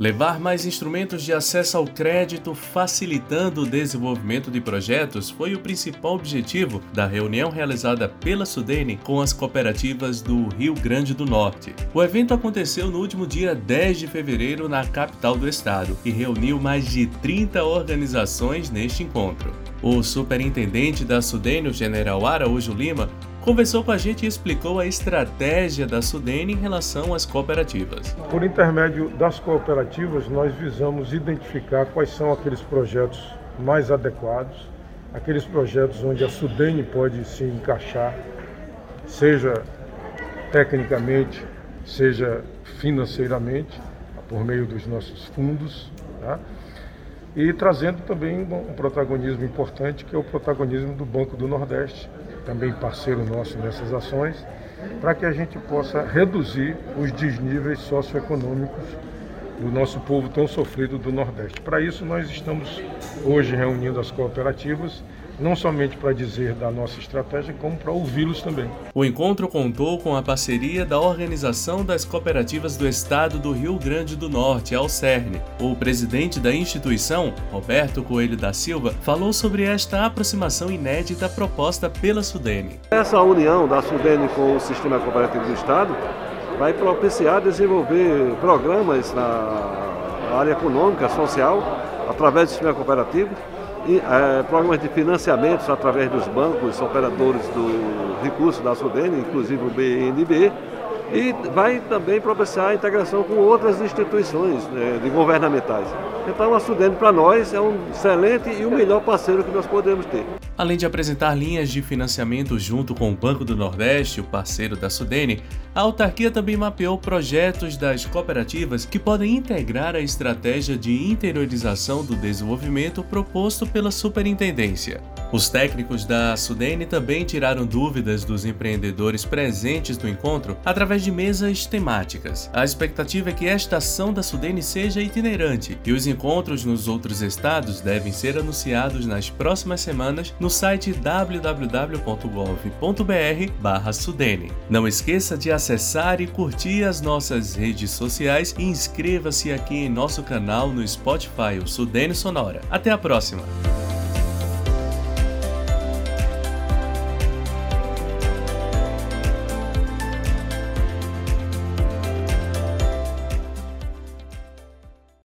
Levar mais instrumentos de acesso ao crédito, facilitando o desenvolvimento de projetos, foi o principal objetivo da reunião realizada pela Sudene com as cooperativas do Rio Grande do Norte. O evento aconteceu no último dia 10 de fevereiro na capital do estado e reuniu mais de 30 organizações neste encontro. O superintendente da Sudene, o general Araújo Lima, conversou com a gente e explicou a estratégia da Sudene em relação às cooperativas. Por intermédio das cooperativas, nós visamos identificar quais são aqueles projetos mais adequados, aqueles projetos onde a Sudene pode se encaixar, seja tecnicamente, seja financeiramente, por meio dos nossos fundos, tá? e trazendo também um protagonismo importante, que é o protagonismo do Banco do Nordeste, também parceiro nosso nessas ações, para que a gente possa reduzir os desníveis socioeconômicos do nosso povo tão sofrido do Nordeste. Para isso, nós estamos hoje reunindo as cooperativas não somente para dizer da nossa estratégia, como para ouvi-los também. O encontro contou com a parceria da Organização das Cooperativas do Estado do Rio Grande do Norte, Alcerne. O presidente da instituição, Roberto Coelho da Silva, falou sobre esta aproximação inédita proposta pela Sudene. Essa união da Sudene com o Sistema Cooperativo do Estado vai propiciar desenvolver programas na área econômica, social, através do sistema cooperativo, é, programas de financiamentos através dos bancos operadores do recurso da Sudene, inclusive o BNB, e vai também propiciar a integração com outras instituições né, de governamentais. Então a Sudene para nós é um excelente e o melhor parceiro que nós podemos ter. Além de apresentar linhas de financiamento junto com o Banco do Nordeste, o parceiro da Sudene, a autarquia também mapeou projetos das cooperativas que podem integrar a estratégia de interiorização do desenvolvimento proposto pela Superintendência. Os técnicos da Sudene também tiraram dúvidas dos empreendedores presentes no encontro através de mesas temáticas. A expectativa é que esta ação da Sudene seja itinerante e os encontros nos outros estados devem ser anunciados nas próximas semanas no site www.gov.br/sudene. Não esqueça de acessar e curtir as nossas redes sociais e inscreva-se aqui em nosso canal no Spotify, o Sudene Sonora. Até a próxima!